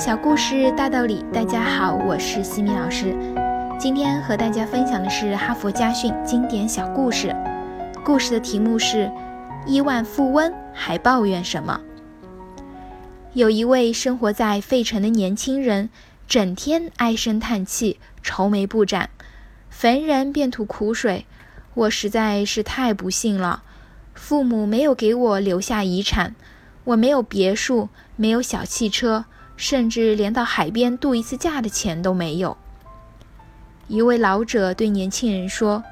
小故事大道理，大家好，我是西米老师。今天和大家分享的是哈佛家训经典小故事。故事的题目是：亿万富翁还抱怨什么？有一位生活在费城的年轻人，整天唉声叹气，愁眉不展，逢人便吐苦水。我实在是太不幸了，父母没有给我留下遗产，我没有别墅，没有小汽车。甚至连到海边度一次假的钱都没有。一位老者对年轻人说：“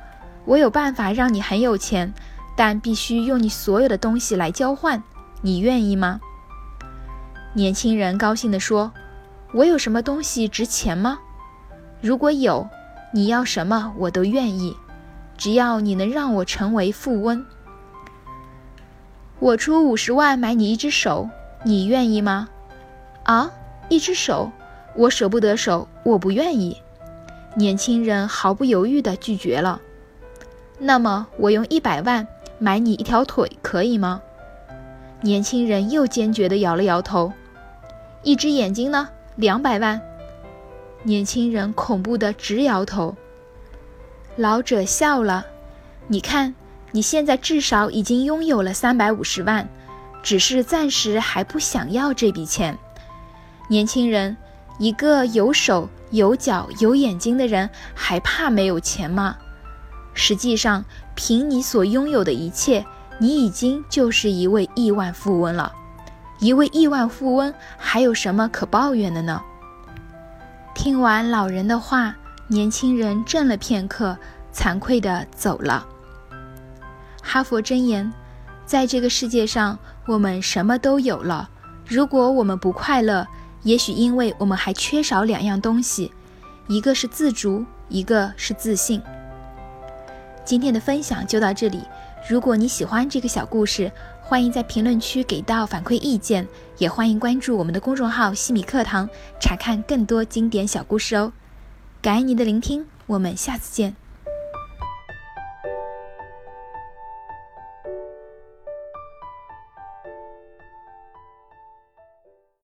我有办法让你很有钱，但必须用你所有的东西来交换，你愿意吗？”年轻人高兴地说：“我有什么东西值钱吗？如果有，你要什么我都愿意，只要你能让我成为富翁。我出五十万买你一只手，你愿意吗？”啊！一只手，我舍不得手，我不愿意。年轻人毫不犹豫地拒绝了。那么，我用一百万买你一条腿，可以吗？年轻人又坚决地摇了摇头。一只眼睛呢？两百万。年轻人恐怖地直摇头。老者笑了。你看，你现在至少已经拥有了三百五十万，只是暂时还不想要这笔钱。年轻人，一个有手有脚有眼睛的人，还怕没有钱吗？实际上，凭你所拥有的一切，你已经就是一位亿万富翁了。一位亿万富翁还有什么可抱怨的呢？听完老人的话，年轻人怔了片刻，惭愧地走了。哈佛箴言：在这个世界上，我们什么都有了，如果我们不快乐。也许因为我们还缺少两样东西，一个是自足，一个是自信。今天的分享就到这里。如果你喜欢这个小故事，欢迎在评论区给到反馈意见，也欢迎关注我们的公众号“西米课堂”，查看更多经典小故事哦。感恩您的聆听，我们下次见。